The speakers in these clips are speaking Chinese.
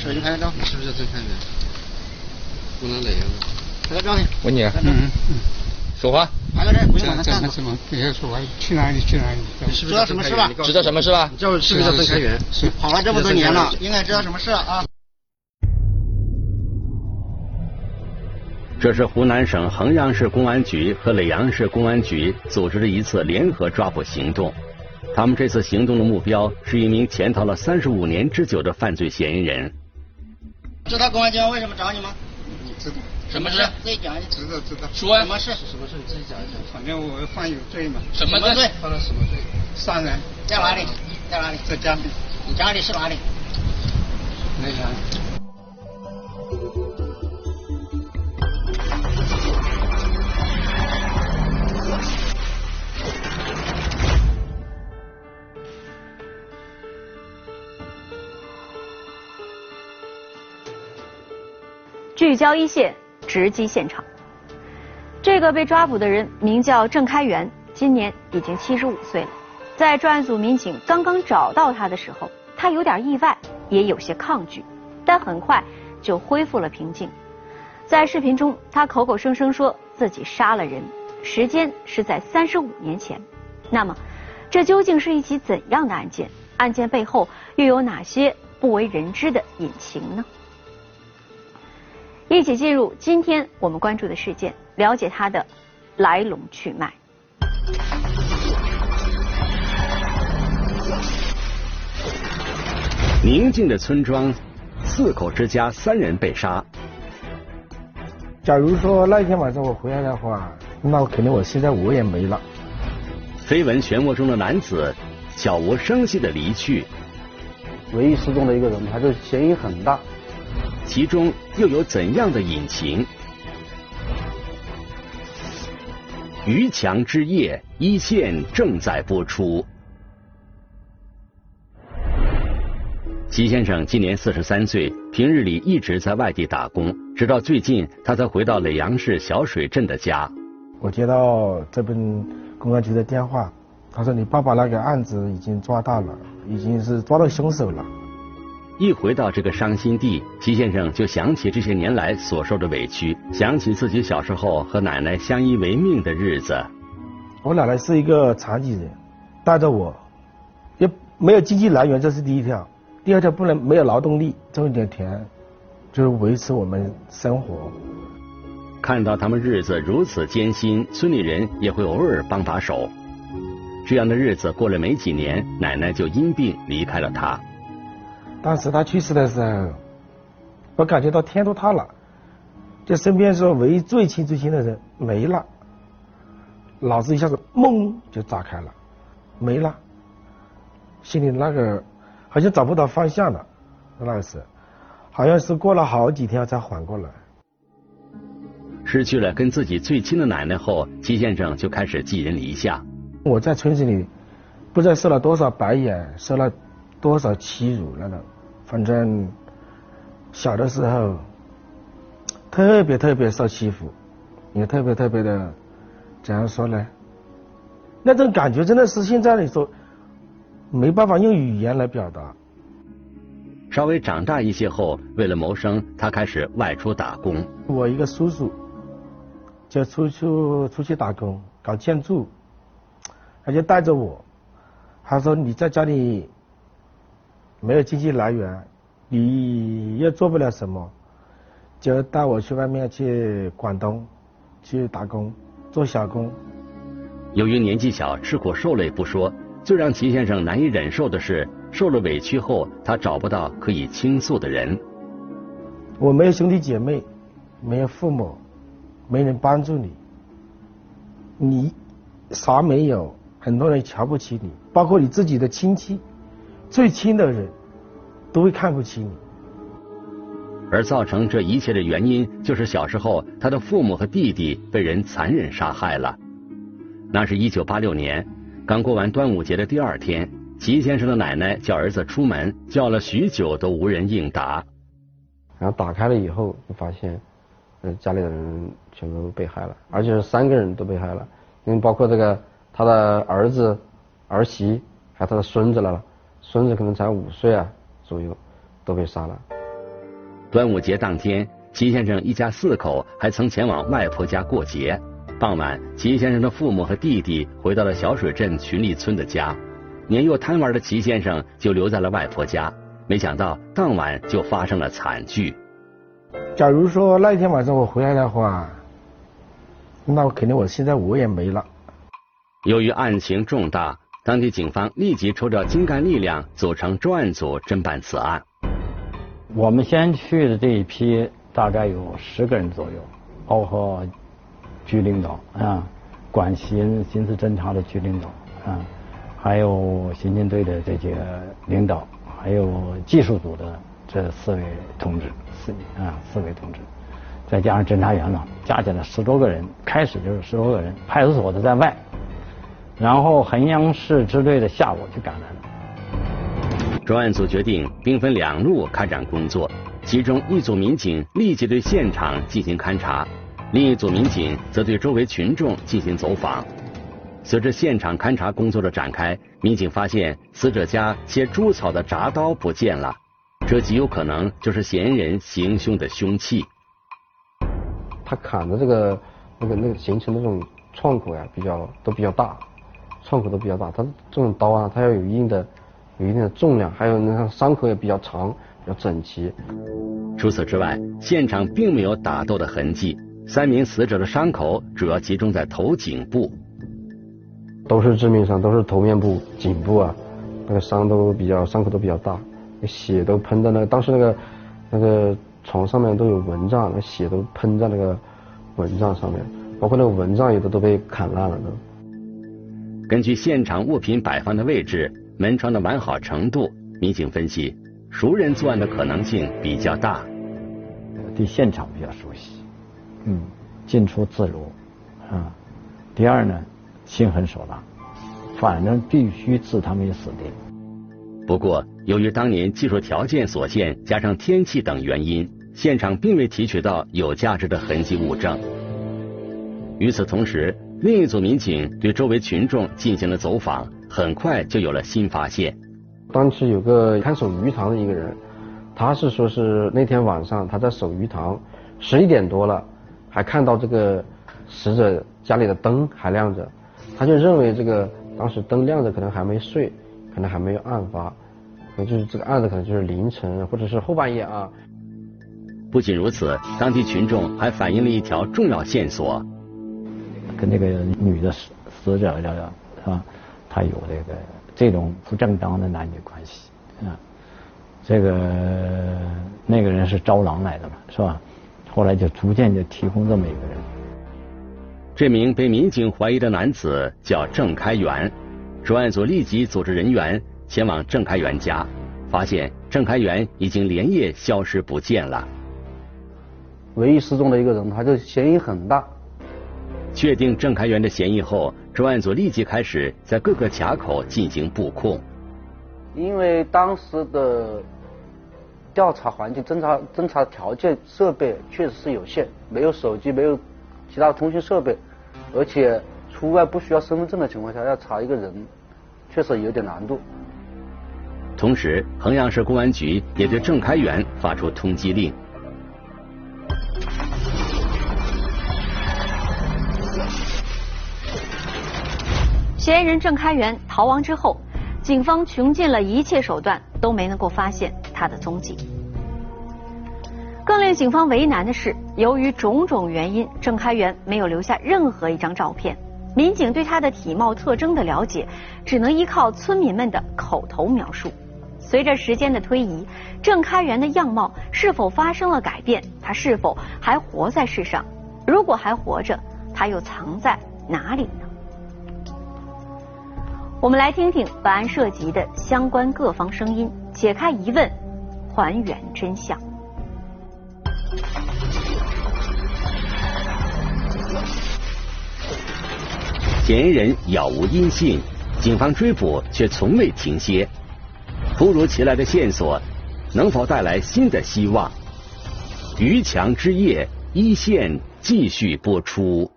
手机拍个照。你是不是叫郑开元？湖南哪样的？拍个照片。问你，嗯。嗯。嗯，说话。拍个照，不用管他站着。什么？别说话，去哪里去哪里？是不知道什么事吧？知道什么事吧？你叫是不是叫郑开元？是。跑了这么多年了，应该知道什么事了啊？这是湖南省衡阳市公安局和耒阳市公安局组织的一次联合抓捕行动。他们这次行动的目标是一名潜逃了三十五年之久的犯罪嫌疑人。知道公安机关为什么找你吗？你知道？什么事？自己讲一下。知道知道。说。什么事？什么事？你自己讲一讲。反正我犯有罪嘛。什么罪？犯了什么罪？杀人。在哪里？在哪里？在家里。你家里是哪里？耒阳。聚焦一线，直击现场。这个被抓捕的人名叫郑开元，今年已经七十五岁了。在专案组民警刚刚找到他的时候，他有点意外，也有些抗拒，但很快就恢复了平静。在视频中，他口口声声说自己杀了人，时间是在三十五年前。那么，这究竟是一起怎样的案件？案件背后又有哪些不为人知的隐情呢？一起进入今天我们关注的事件，了解它的来龙去脉。宁静的村庄，四口之家三人被杀。假如说那天晚上我回来的话，那我肯定我现在我也没了。绯闻漩涡中的男子，悄无声息的离去。唯一失踪的一个人，还是嫌疑很大。其中又有怎样的隐情？余强之夜一线正在播出。齐先生今年四十三岁，平日里一直在外地打工，直到最近他才回到耒阳市小水镇的家。我接到这边公安局的电话，他说你爸爸那个案子已经抓到了，已经是抓到凶手了。一回到这个伤心地，齐先生就想起这些年来所受的委屈，想起自己小时候和奶奶相依为命的日子。我奶奶是一个残疾人，带着我，也没有经济来源，这是第一条；第二条不能没有劳动力，种一点田，就是维持我们生活。看到他们日子如此艰辛，村里人也会偶尔帮把手。这样的日子过了没几年，奶奶就因病离开了他。当时他去世的时候，我感觉到天都塌了，就身边说唯一最亲最亲的人没了，脑子一下子懵就炸开了，没了，心里那个好像找不到方向了，那个是，好像是过了好几天才缓过来。失去了跟自己最亲的奶奶后，齐先生就开始寄人篱下。我在村子里不知道受了多少白眼，受了。多少欺辱那种，反正小的时候特别特别受欺负，也特别特别的怎样说呢？那种感觉真的是现在你说没办法用语言来表达。稍微长大一些后，为了谋生，他开始外出打工。我一个叔叔就出去出去打工搞建筑，他就带着我，他说你在家里。没有经济来源，你又做不了什么，就带我去外面去广东去打工，做小工。由于年纪小，吃苦受累不说，最让齐先生难以忍受的是，受了委屈后，他找不到可以倾诉的人。我没有兄弟姐妹，没有父母，没人帮助你，你啥没有，很多人瞧不起你，包括你自己的亲戚。最亲的人都会看不起你，而造成这一切的原因，就是小时候他的父母和弟弟被人残忍杀害了。那是一九八六年，刚过完端午节的第二天，齐先生的奶奶叫儿子出门，叫了许久都无人应答。然后打开了以后，就发现，嗯，家里的人全部被害了，而且是三个人都被害了，因为包括这个他的儿子、儿媳，还有他的孙子来了，孙子可能才五岁啊左右，都被杀了。端午节当天，齐先生一家四口还曾前往外婆家过节。傍晚，齐先生的父母和弟弟回到了小水镇群力村的家，年幼贪玩的齐先生就留在了外婆家。没想到当晚就发生了惨剧。假如说那一天晚上我回来的话，那我肯定我现在我也没了。由于案情重大，当地警方立即抽调精干力量组成专案组侦办此案。我们先去的这一批大概有十个人左右，包括局领导啊，管刑刑事侦查的局领导啊，还有刑警队的这些领导，还有技术组的这四位同志，四啊四位同志，再加上侦查员呢，加起来十多个人。开始就是十多个人，派出所的在外，然后衡阳市支队的下午就赶来了。专案组决定兵分两路开展工作，其中一组民警立即对现场进行勘查，另一组民警则对周围群众进行走访。随着现场勘查工作的展开，民警发现死者家切猪草的铡刀不见了，这极有可能就是嫌疑人行凶的凶器。他砍的这个那个那个形成的这种创口呀，比较都比较大，创口都比较大。它这种刀啊，它要有一定的。有一定的重量，还有那个伤口也比较长，比较整齐。除此之外，现场并没有打斗的痕迹。三名死者的伤口主要集中在头颈部，都是致命伤，都是头面部、颈部啊，那个伤都比较，伤口都比较大，血都喷在那个，当时那个那个床上面都有蚊帐，那血都喷在那个蚊帐上面，包括那个蚊帐有的都被砍烂了都。根据现场物品摆放的位置。门窗的完好程度，民警分析，熟人作案的可能性比较大。对现场比较熟悉，嗯，进出自如，啊。第二呢，心狠手辣，反正必须置他们于死地。不过，由于当年技术条件所限，加上天气等原因，现场并未提取到有价值的痕迹物证。与此同时，另一组民警对周围群众进行了走访。很快就有了新发现。当时有个看守鱼塘的一个人，他是说是那天晚上他在守鱼塘，十一点多了，还看到这个死者家里的灯还亮着，他就认为这个当时灯亮着可能还没睡，可能还没有案发，可能就是这个案子可能就是凌晨或者是后半夜啊。不仅如此，当地群众还反映了一条重要线索，跟那个女的死死者聊聊，是吧？他有这个这种不正当的男女关系啊，这个那个人是招狼来的嘛，是吧？后来就逐渐就提供这么一个人。这名被民警怀疑的男子叫郑开元，专案组立即组织人员前往郑开元家，发现郑开元已经连夜消失不见了。唯一失踪的一个人，他就嫌疑很大。确定郑开元的嫌疑后，专案组立即开始在各个卡口进行布控。因为当时的调查环境、侦查侦查条件、设备确实是有限，没有手机，没有其他通讯设备，而且出外不需要身份证的情况下，要查一个人，确实有点难度。同时，衡阳市公安局也对郑开元发出通缉令。嫌疑人郑开元逃亡之后，警方穷尽了一切手段都没能够发现他的踪迹。更令警方为难的是，由于种种原因，郑开元没有留下任何一张照片。民警对他的体貌特征的了解，只能依靠村民们的口头描述。随着时间的推移，郑开元的样貌是否发生了改变？他是否还活在世上？如果还活着，他又藏在哪里呢？我们来听听本案涉及的相关各方声音，解开疑问，还原真相。嫌疑人杳无音信，警方追捕却从未停歇。突如其来的线索，能否带来新的希望？余墙之夜，一线继续播出。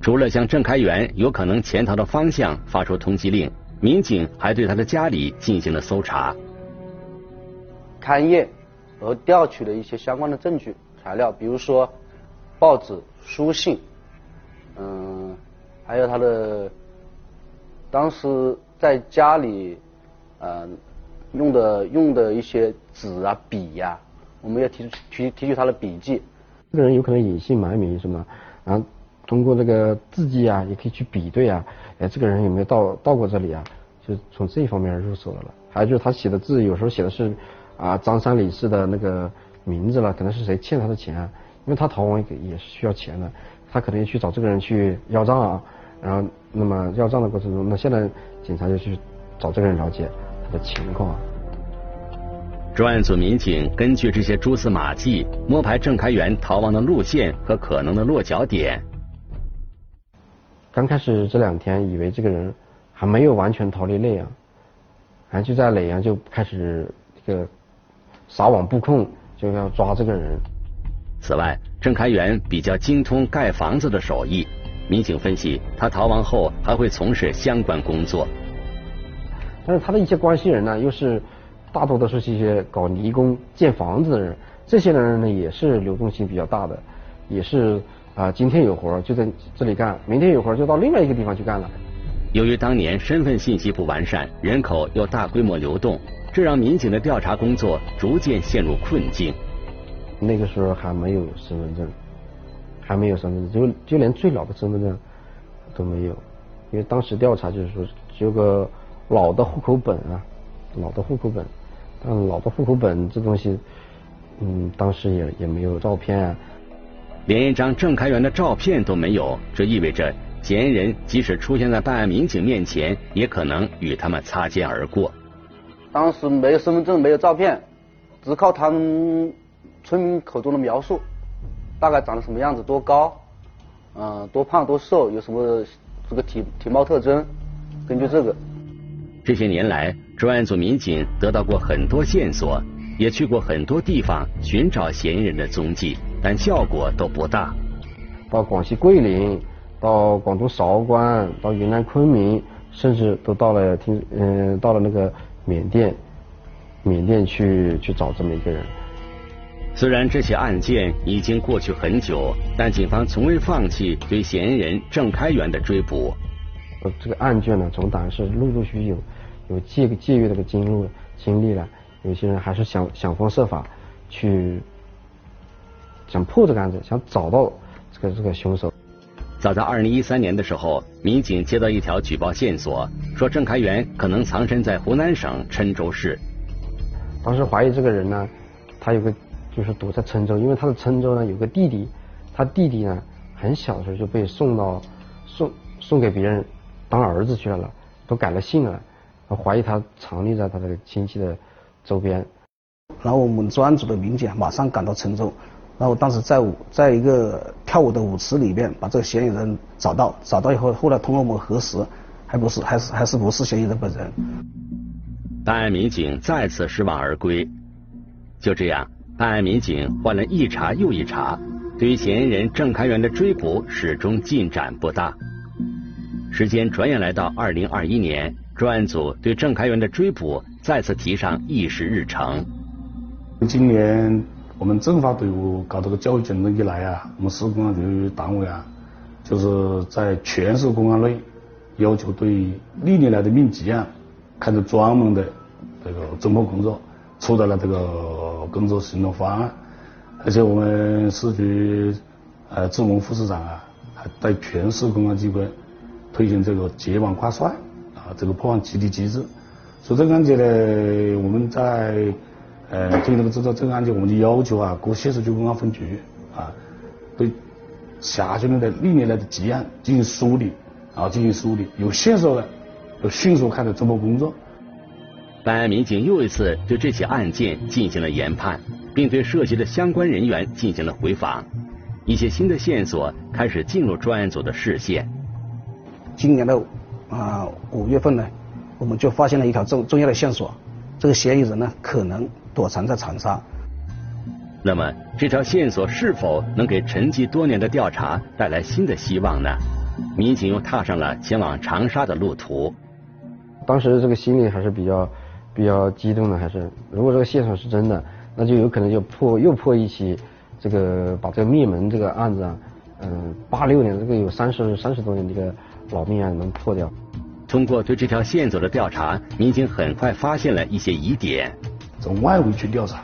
除了向郑开元有可能潜逃的方向发出通缉令，民警还对他的家里进行了搜查。勘验和调取了一些相关的证据材料，比如说报纸、书信，嗯，还有他的当时在家里，呃，用的用的一些纸啊、笔呀，我们要提提提取他的笔记。这个人有可能隐姓埋名什么，然后通过这个字迹啊，也可以去比对啊，哎，这个人有没有到到过这里啊？就从这一方面入手的了。还有就是他写的字，有时候写的是啊张三李四的那个名字了，可能是谁欠他的钱，啊因为他逃亡也是需要钱的，他可能去找这个人去要账啊，然后那么要账的过程中，那现在警察就去找这个人了解他的情况。专案组民警根据这些蛛丝马迹，摸排郑开元逃亡的路线和可能的落脚点。刚开始这两天，以为这个人还没有完全逃离耒阳，然后就在耒阳就开始这个撒网布控，就要抓这个人。此外，郑开元比较精通盖房子的手艺，民警分析，他逃亡后还会从事相关工作。但是他的一些关系人呢，又是。大多都是一些搞泥工、建房子的人，这些人呢也是流动性比较大的，也是啊，今天有活就在这里干，明天有活就到另外一个地方去干了。由于当年身份信息不完善，人口又大规模流动，这让民警的调查工作逐渐陷入困境。那个时候还没有身份证，还没有身份证，就就连最老的身份证都没有，因为当时调查就是说只有个老的户口本啊，老的户口本。但老的户口本这东西，嗯，当时也也没有照片啊，连一张郑开元的照片都没有，这意味着嫌疑人即使出现在办案民警面前，也可能与他们擦肩而过。当时没有身份证，没有照片，只靠他们村民口中的描述，大概长得什么样子，多高，嗯，多胖多瘦，有什么这个体体貌特征，根据这个。这些年来，专案组民警得到过很多线索，也去过很多地方寻找嫌疑人的踪迹，但效果都不大。到广西桂林，到广东韶关，到云南昆明，甚至都到了听嗯，到了那个缅甸，缅甸去去找这么一个人。虽然这起案件已经过去很久，但警方从未放弃对嫌疑人郑开元的追捕。呃，这个案卷呢，从党案是陆陆续续有。有借借阅这个经路经历了，有些人还是想想方设法去想破这个案子，想找到这个这个凶手。早在二零一三年的时候，民警接到一条举报线索，说郑开元可能藏身在湖南省郴州市。当时怀疑这个人呢，他有个就是躲在郴州，因为他的郴州呢有个弟弟，他弟弟呢很小的时候就被送到送送给别人当儿子去了，都改了姓了。怀疑他藏匿在他的亲戚的周边，然后我们专案组的民警马上赶到郴州，然后当时在舞在一个跳舞的舞池里面把这个嫌疑人找到，找到以后，后来通过我们核实，还不是还是还是不是嫌疑人本人。办案民警再次失望而归。就这样，办案民警换了一茬又一茬，对于嫌疑人郑开元的追捕始终进展不大。时间转眼来到二零二一年。专案组对郑开元的追捕再次提上议事日程。今年我们政法队伍搞这个教育行动以来啊，我们市公安局党委啊，就是在全市公安内要求对历年来的命急案开展专门的这个侦破工作，出台了这个工作行动方案。而且我们市局呃志文副市长啊，还带全市公安机关推行这个结网挂帅啊。这个破案集体机制，所以这个案件呢，我们在呃推那个制造这个案件，我们就要求啊，各县市区公安分局啊，对辖区内的历年来的积案进行梳理啊，进行梳理，有线索的要迅速开展侦破工作。办案民警又一次对这起案件进行了研判，并对涉及的相关人员进行了回访，一些新的线索开始进入专案组的视线。今年的。啊，五月份呢，我们就发现了一条重重要的线索，这个嫌疑人呢可能躲藏在长沙。那么这条线索是否能给沉寂多年的调查带来新的希望呢？民警又踏上了前往长沙的路途。当时这个心里还是比较比较激动的，还是如果这个线索是真的，那就有可能就破又破一起这个把这个灭门这个案子啊，嗯，八六年这个有三十三十多年这个老命案能破掉。通过对这条线索的调查，民警很快发现了一些疑点。从外围去调查，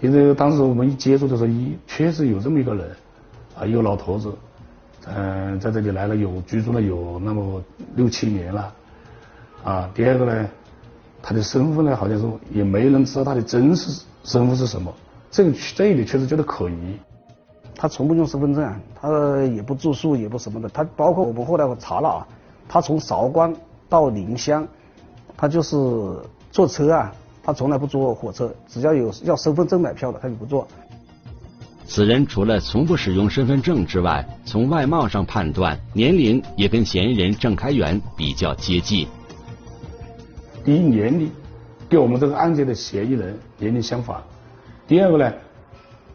因为当时我们一接触的时候，一确实有这么一个人，啊，一个老头子，嗯，在这里来了有居住了有那么六七年了，啊，第二个呢，他的身份呢，好像是也没人知道他的真实身份是什么，这个这一点确实觉得可疑。他从不用身份证，他也不住宿，也不什么的，他包括我们后来我查了啊。他从韶关到宁乡，他就是坐车啊，他从来不坐火车，只要有要身份证买票的，他就不坐。此人除了从不使用身份证之外，从外貌上判断，年龄也跟嫌疑人郑开元比较接近。第一，年龄跟我们这个案件的嫌疑人年龄相仿；第二个呢，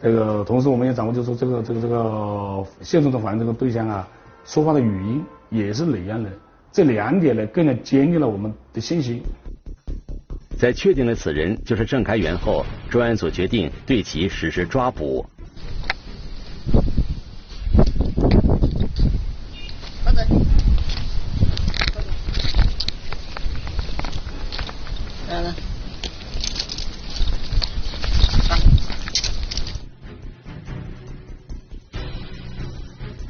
这个同时我们也掌握，就是这个这个这个现场的反映这个对象啊，说话的语音。也是耒阳人，这两点呢，更加坚定了我们的信心。在确定了此人就是郑开元后，专案组决定对其实施抓捕。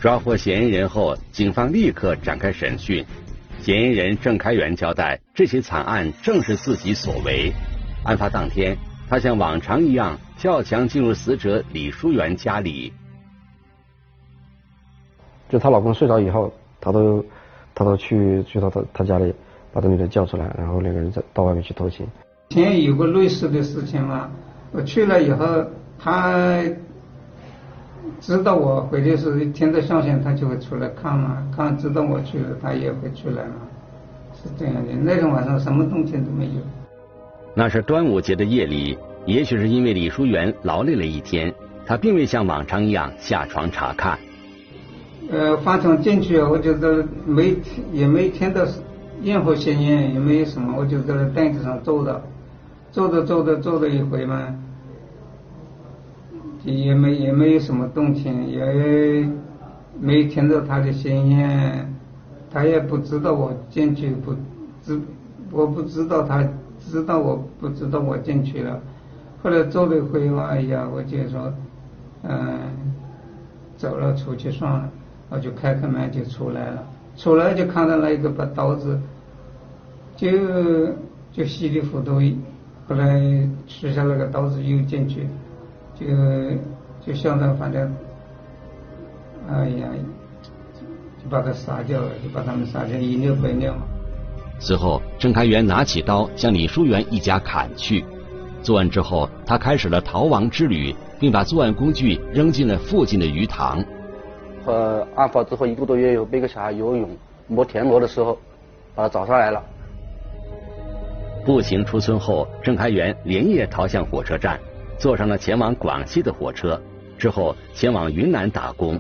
抓获嫌疑人后，警方立刻展开审讯。嫌疑人郑开元交代，这起惨案正是自己所为。案发当天，他像往常一样跳墙进入死者李淑媛家里。就她老公睡着以后，她都她都去去到她她家里，把这女的叫出来，然后两个人在到外面去偷情。前有过类似的事情嘛，我去了以后，他。知道我回去是听到消息，他就会出来看嘛，看知道我去了，他也会出来嘛，是这样的。那天晚上什么动静都没有。那是端午节的夜里，也许是因为李淑媛劳累了一天，她并未像往常一样下床查看。呃，翻墙进去，我就在没也没听到任何声音，也没有什么，我就在凳子上坐着，坐着坐着坐着一回嘛。也没也没有什么动静，也没听到他的声音，他也不知道我进去不知，我不知道他知道我不知道我进去了。后来坐了一会嘛，哎呀，我就说，嗯，走了出去算了，我就开开门就出来了，出来就看到那一个把刀子，就就稀里糊涂，后来取下那个刀子又进去。就就相当反正，哎呀，就把他杀掉了，就把他们杀成一六百六。随后，郑开元拿起刀向李淑媛一家砍去。作案之后，他开始了逃亡之旅，并把作案工具扔进了附近的鱼塘。呃，案发之后一个多月，有背个小孩游泳摸田螺的时候，把他找上来了。步行出村后，郑开元连夜逃向火车站。坐上了前往广西的火车，之后前往云南打工。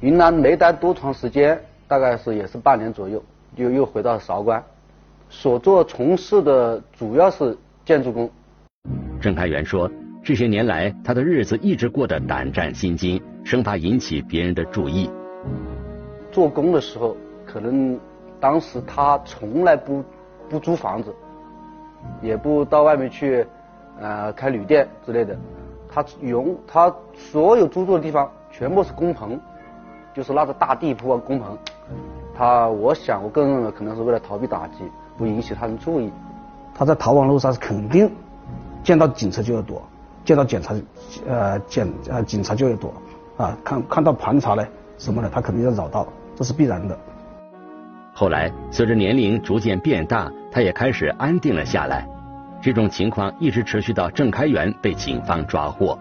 云南没待多长时间，大概是也是半年左右，又又回到韶关，所做从事的主要是建筑工。郑开元说，这些年来他的日子一直过得胆战心惊，生怕引起别人的注意。做工的时候，可能当时他从来不不租房子，也不到外面去。呃，开旅店之类的，他用他所有租住的地方全部是工棚，就是那个大地铺啊，工棚。他，我想，我个人认为，可能是为了逃避打击，不引起他人注意。他在逃亡路上是肯定见到警车就要躲，见到检察呃检呃警察就要躲啊，看看到盘查呢什么的，他肯定要绕道，这是必然的。后来，随着年龄逐渐变大，他也开始安定了下来。这种情况一直持续到郑开元被警方抓获。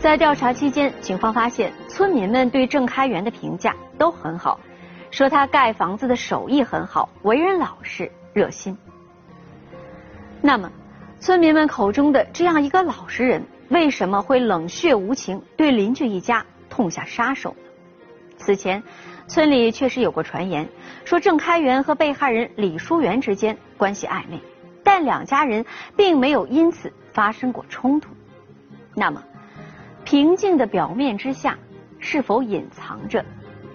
在调查期间，警方发现村民们对郑开元的评价都很好，说他盖房子的手艺很好，为人老实、热心。那么，村民们口中的这样一个老实人，为什么会冷血无情，对邻居一家痛下杀手呢？此前，村里确实有过传言，说郑开元和被害人李淑媛之间关系暧昧，但两家人并没有因此发生过冲突。那么，平静的表面之下，是否隐藏着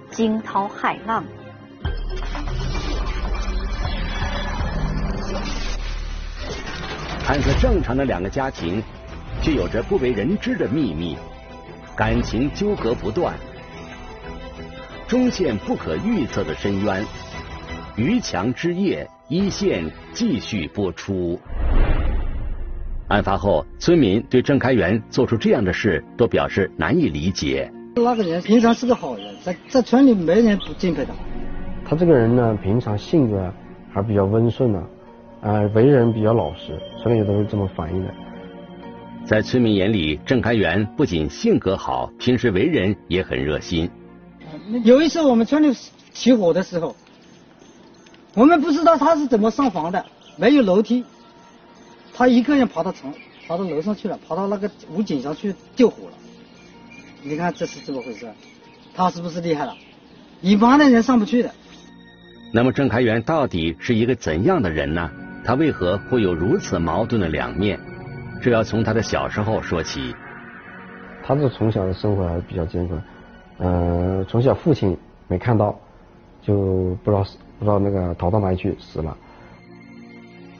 惊涛骇浪？看似正常的两个家庭，却有着不为人知的秘密，感情纠葛不断，终陷不可预测的深渊。于强之夜一线继续播出。案发后，村民对郑开元做出这样的事都表示难以理解。那个人平常是个好人，在在村里没人不敬佩他。他这个人呢，平常性格还比较温顺呢。呃，为人比较老实，村里都是这么反映的。在村民眼里，郑开元不仅性格好，平时为人也很热心。有一次我们村里起火的时候，我们不知道他是怎么上房的，没有楼梯，他一个人爬到层，爬到楼上去了，爬到那个屋顶上去救火了。你看这是怎么回事？他是不是厉害了？一般的人上不去的。那么郑开元到底是一个怎样的人呢？他为何会有如此矛盾的两面？这要从他的小时候说起。他是从小的生活还是比较艰困，呃，从小父亲没看到，就不知道不知道那个逃到哪里去死了。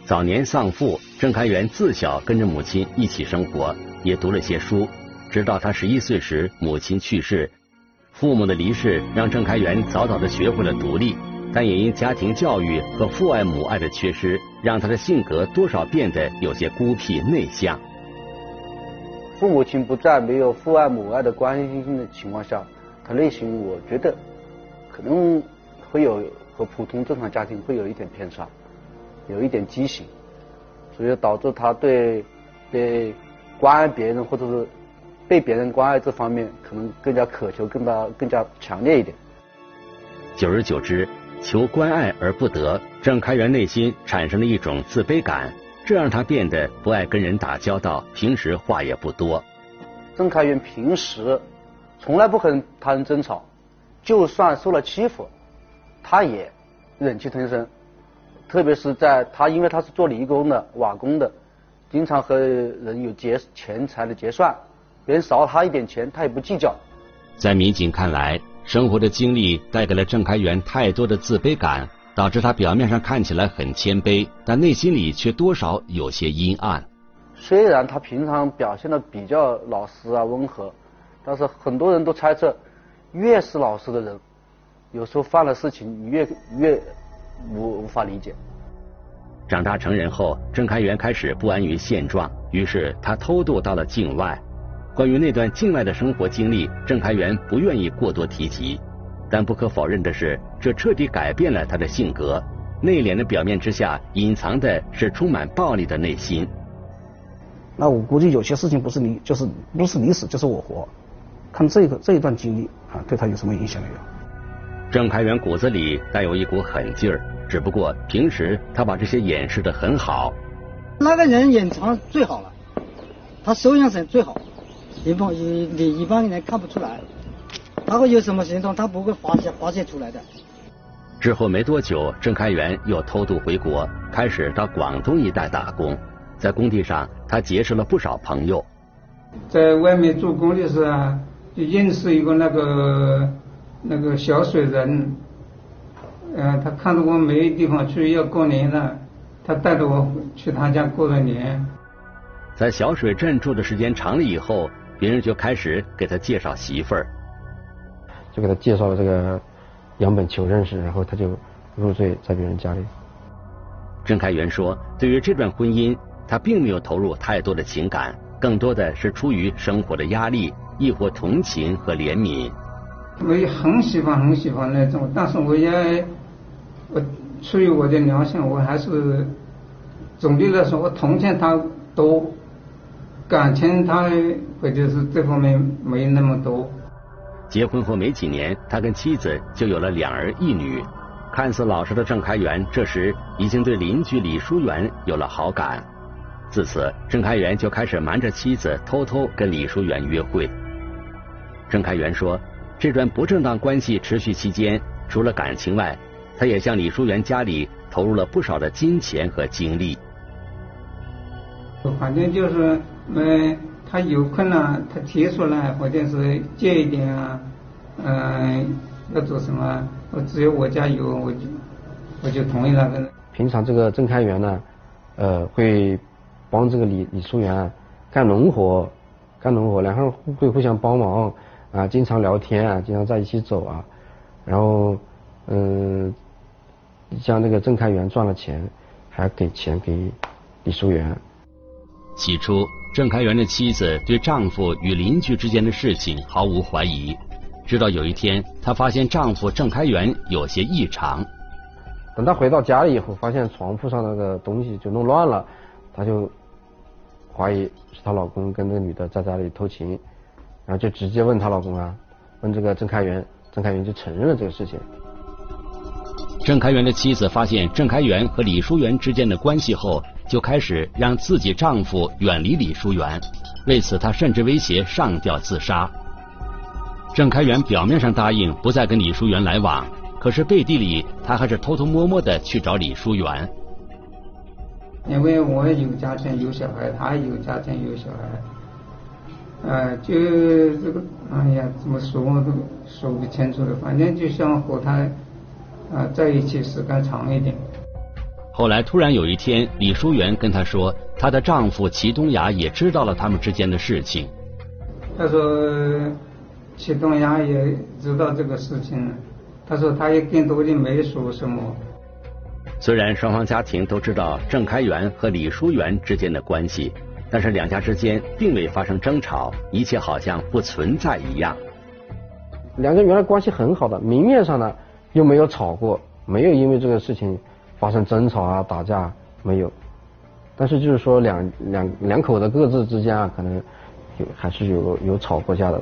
早年丧父，郑开元自小跟着母亲一起生活，也读了些书。直到他十一岁时，母亲去世，父母的离世让郑开元早早的学会了独立。但也因家庭教育和父爱母爱的缺失，让他的性格多少变得有些孤僻内向。父母亲不在，没有父爱母爱的关心的情况下，他内心我觉得可能会有和普通正常家庭会有一点偏差，有一点畸形，所以导致他对对关爱别人或者是被别人关爱这方面，可能更加渴求更加更加强烈一点。久而久之。求关爱而不得，郑开元内心产生了一种自卑感，这让他变得不爱跟人打交道，平时话也不多。郑开元平时从来不和他人争吵，就算受了欺负，他也忍气吞声。特别是在他因为他是做泥工的、瓦工的，经常和人有结钱财的结算，别人少他一点钱，他也不计较。在民警看来。生活的经历带给了郑开元太多的自卑感，导致他表面上看起来很谦卑，但内心里却多少有些阴暗。虽然他平常表现的比较老实啊温和，但是很多人都猜测，越是老实的人，有时候犯了事情你越越无无法理解。长大成人后，郑开元开始不安于现状，于是他偷渡到了境外。关于那段境外的生活经历，郑开元不愿意过多提及，但不可否认的是，这彻底改变了他的性格。内敛的表面之下，隐藏的是充满暴力的内心。那我估计有些事情不是你，就是不是你死就是我活。看这个这一段经历啊，对他有什么影响没有？郑开元骨子里带有一股狠劲儿，只不过平时他把这些掩饰的很好。那个人隐藏最好了，他收养神最好。一般一你一般人看不出来，他会有什么行动，他不会发现发现出来的。之后没多久，郑开元又偷渡回国，开始到广东一带打工。在工地上，他结识了不少朋友。在外面做工的时候，就认识一个那个那个小水人，嗯，他看到我没地方去要过年了，他带着我去他家过了年。在小水镇住的时间长了以后。别人就开始给他介绍媳妇儿，就给他介绍了这个杨本求认识，然后他就入赘在别人家里。郑开元说：“对于这段婚姻，他并没有投入太多的情感，更多的是出于生活的压力，亦或同情和怜悯。我也很喜欢很喜欢那种，但是我也我出于我的良心，我还是总的来说，我同情他多。”感情他或者是这方面没那么多。结婚后没几年，他跟妻子就有了两儿一女。看似老实的郑开元，这时已经对邻居李淑媛有了好感。自此，郑开元就开始瞒着妻子偷偷跟李淑媛约会。郑开元说，这段不正当关系持续期间，除了感情外，他也向李淑媛家里投入了不少的金钱和精力。反正就是，嗯，他有困难，他提出来，或者是借一点啊，嗯，要做什么，我只有我家有，我就我就同意了。平常这个郑开元呢，呃，会帮这个李李淑媛干农活，干农活，两个人会互相帮忙啊，经常聊天啊，经常在一起走啊，然后嗯，像那个郑开元赚了钱，还给钱给李淑媛。起初，郑开元的妻子对丈夫与邻居之间的事情毫无怀疑，直到有一天，她发现丈夫郑开元有些异常。等她回到家里以后，发现床铺上那个东西就弄乱了，她就怀疑是她老公跟那个女的在家里偷情，然后就直接问她老公啊，问这个郑开元，郑开元就承认了这个事情。郑开元的妻子发现郑开元和李淑媛之间的关系后。就开始让自己丈夫远离李淑媛，为此她甚至威胁上吊自杀。郑开元表面上答应不再跟李淑媛来往，可是背地里他还是偷偷摸摸的去找李淑媛。因为我有家庭有小孩，他有家庭有小孩，呃，就这个，哎呀，怎么说我都说不清楚了。反正就想和他啊在一起时间长一点。后来突然有一天，李淑媛跟她说，她的丈夫齐东雅也知道了他们之间的事情。她说，齐东雅也知道这个事情，她说他也跟多的没说什么。虽然双方家庭都知道郑开元和李淑媛之间的关系，但是两家之间并未发生争吵，一切好像不存在一样。两个原来关系很好的，明面上呢又没有吵过，没有因为这个事情。发生争吵啊，打架没有，但是就是说两两两口子各自之间啊，可能有还是有有吵过架的。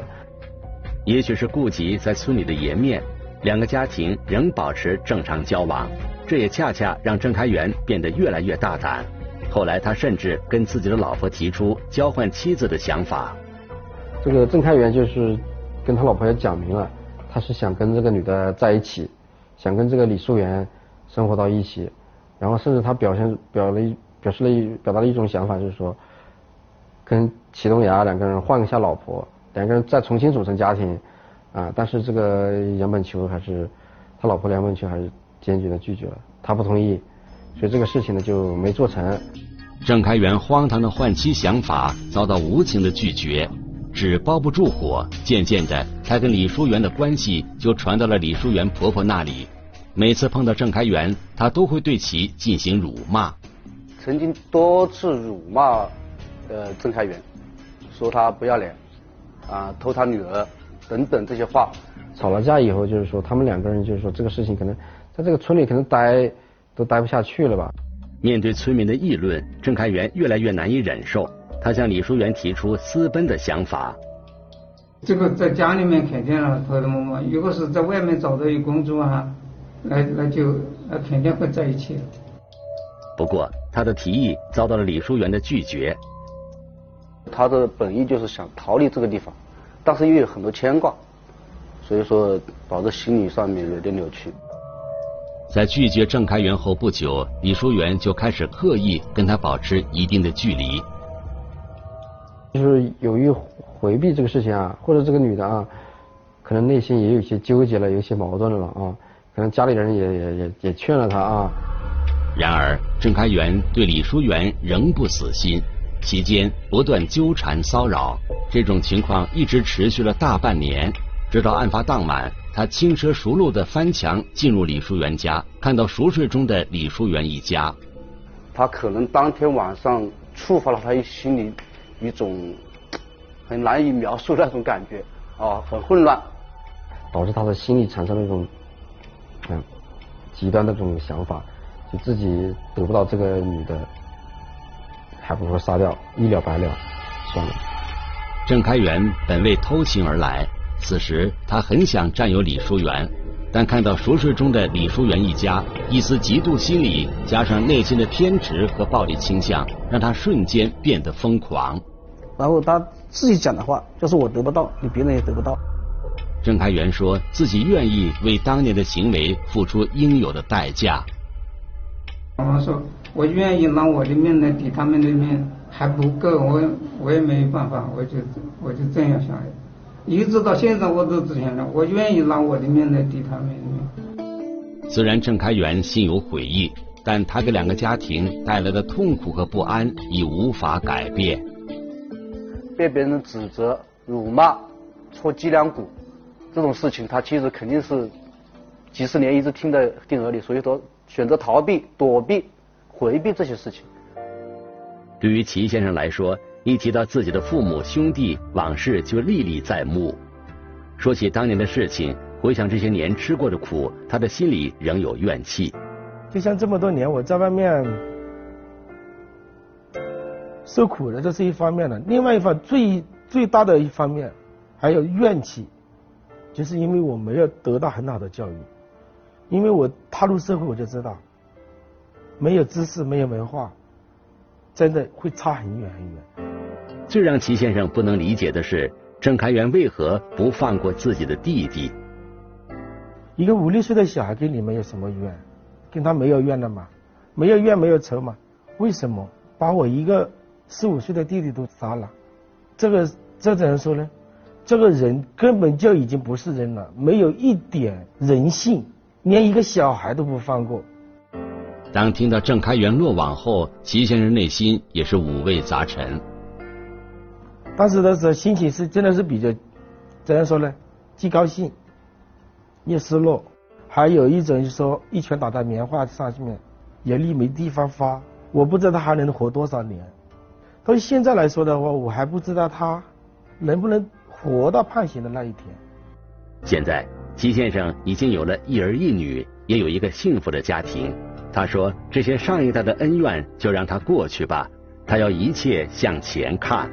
也许是顾及在村里的颜面，两个家庭仍保持正常交往，这也恰恰让郑开元变得越来越大胆。后来他甚至跟自己的老婆提出交换妻子的想法。这个郑开元就是跟他老婆也讲明了，他是想跟这个女的在一起，想跟这个李素媛。生活到一起，然后甚至他表现表了表示了一表达了一种想法，就是说跟祁东牙两个人换一下老婆，两个人再重新组成家庭啊。但是这个杨本求还是他老婆杨本求还是坚决的拒绝了，他不同意，所以这个事情呢就没做成。郑开元荒唐的换妻想法遭到无情的拒绝，纸包不住火，渐渐的，他跟李淑媛的关系就传到了李淑媛婆婆那里。每次碰到郑开元，他都会对其进行辱骂。曾经多次辱骂呃郑开元，说他不要脸啊，偷他女儿等等这些话。吵了架以后，就是说他们两个人就是说这个事情可能在这个村里可能待都待不下去了吧。面对村民的议论，郑开元越来越难以忍受，他向李淑媛提出私奔的想法。这个在家里面肯定了偷偷摸摸，如果是在外面找到一工作啊。那那就那肯定会在一起。不过他的提议遭到了李淑媛的拒绝。他的本意就是想逃离这个地方，但是又有很多牵挂，所以说导致心理上面有点扭曲。在拒绝郑开元后不久，李淑媛就开始刻意跟他保持一定的距离。就是有意回避这个事情啊，或者这个女的啊，可能内心也有些纠结了，有些矛盾了啊。可能家里人也也也也劝了她啊。然而，郑开元对李淑媛仍不死心，期间不断纠缠骚扰，这种情况一直持续了大半年。直到案发当晚，他轻车熟路的翻墙进入李淑媛家，看到熟睡中的李淑媛一家。他可能当天晚上触发了他心里一种很难以描述那种感觉啊，很混乱，导致他的心里产生了一种。嗯，极端的这种想法，就自己得不到这个女的，还不如杀掉，一了百了，算了。郑开元本为偷情而来，此时他很想占有李淑媛，但看到熟睡中的李淑媛一家，一丝嫉妒心理加上内心的偏执和暴力倾向，让他瞬间变得疯狂。然后他自己讲的话就是我得不到，你别人也得不到。郑开元说自己愿意为当年的行为付出应有的代价。我说我愿意拿我的命来抵他们的命，还不够，我我也没办法，我就我就这样想的。一直到现在我都这样的，我愿意拿我的命来抵他们的命。虽然郑开元心有悔意，但他给两个家庭带来的痛苦和不安已无法改变。被别人指责、辱骂、戳脊梁骨。这种事情，他其实肯定是几十年一直听在听耳里，所以说选择逃避、躲避、回避这些事情。对于齐先生来说，一提到自己的父母兄弟往事，就历历在目。说起当年的事情，回想这些年吃过的苦，他的心里仍有怨气。就像这么多年我在外面受苦的，这是一方面的；另外一方最最大的一方面，还有怨气。就是因为我没有得到很好的教育，因为我踏入社会我就知道，没有知识没有文化，真的会差很远很远。最让齐先生不能理解的是，郑开元为何不放过自己的弟弟？一个五六岁的小孩跟你们有什么怨？跟他没有怨的嘛？没有怨没有仇嘛？为什么把我一个四五岁的弟弟都杀了？这个这怎么说呢？这个人根本就已经不是人了，没有一点人性，连一个小孩都不放过。当听到郑开元落网后，齐先生内心也是五味杂陈。当时的时候，心情是真的是比较，怎样说呢？既高兴，又失落，还有一种就是说一拳打在棉花上面，眼泪没地方发。我不知道他还能活多少年。到现在来说的话，我还不知道他能不能。活到判刑的那一天。现在，齐先生已经有了一儿一女，也有一个幸福的家庭。他说：“这些上一代的恩怨就让它过去吧，他要一切向前看。”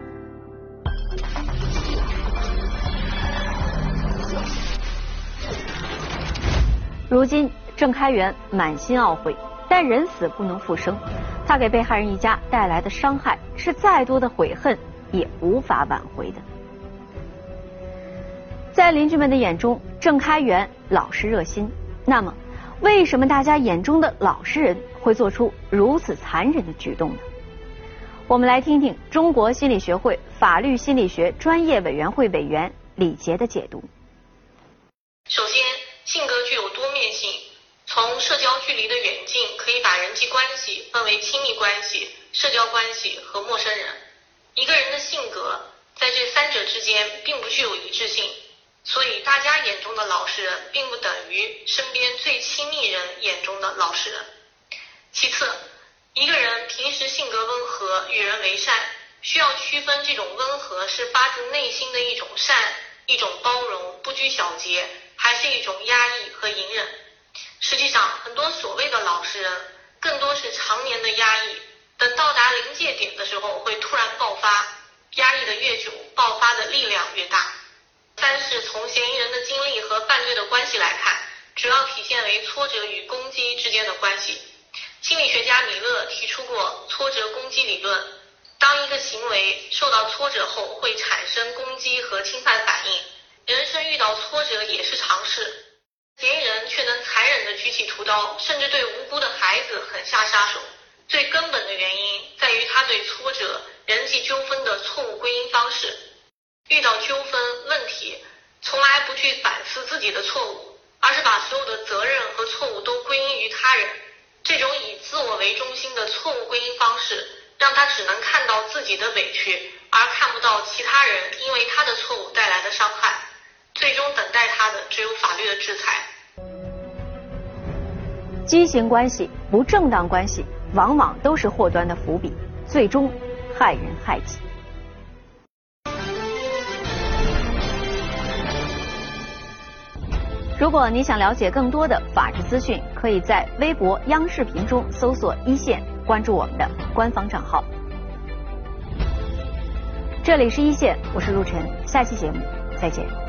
如今，郑开元满心懊悔，但人死不能复生。他给被害人一家带来的伤害，是再多的悔恨也无法挽回的。在邻居们的眼中，郑开元老实热心。那么，为什么大家眼中的老实人会做出如此残忍的举动呢？我们来听听中国心理学会法律心理学专业委员会委员李杰的解读。首先，性格具有多面性，从社交距离的远近，可以把人际关系分为亲密关系、社交关系和陌生人。一个人的性格在这三者之间并不具有一致性。所以，大家眼中的老实人，并不等于身边最亲密人眼中的老实人。其次，一个人平时性格温和，与人为善，需要区分这种温和是发自内心的一种善，一种包容，不拘小节，还是一种压抑和隐忍。实际上，很多所谓的老实人，更多是常年的压抑，等到达临界点的时候，会突然爆发，压抑的越久，爆发的力量越大。三是从嫌疑人的经历和犯罪的关系来看，主要体现为挫折与攻击之间的关系。心理学家米勒提出过挫折攻击理论，当一个行为受到挫折后，会产生攻击和侵犯反应。人生遇到挫折也是常事，嫌疑人却能残忍地举起屠刀，甚至对无辜的孩子狠下杀手。最根本的原因在于他对挫折、人际纠纷的错误归因方式。遇到纠纷问题，从来不去反思自己的错误，而是把所有的责任和错误都归因于他人。这种以自我为中心的错误归因方式，让他只能看到自己的委屈，而看不到其他人因为他的错误带来的伤害。最终等待他的只有法律的制裁。畸形关系、不正当关系，往往都是祸端的伏笔，最终害人害己。如果你想了解更多的法治资讯，可以在微博、央视频中搜索“一线”，关注我们的官方账号。这里是一线，我是陆晨，下期节目再见。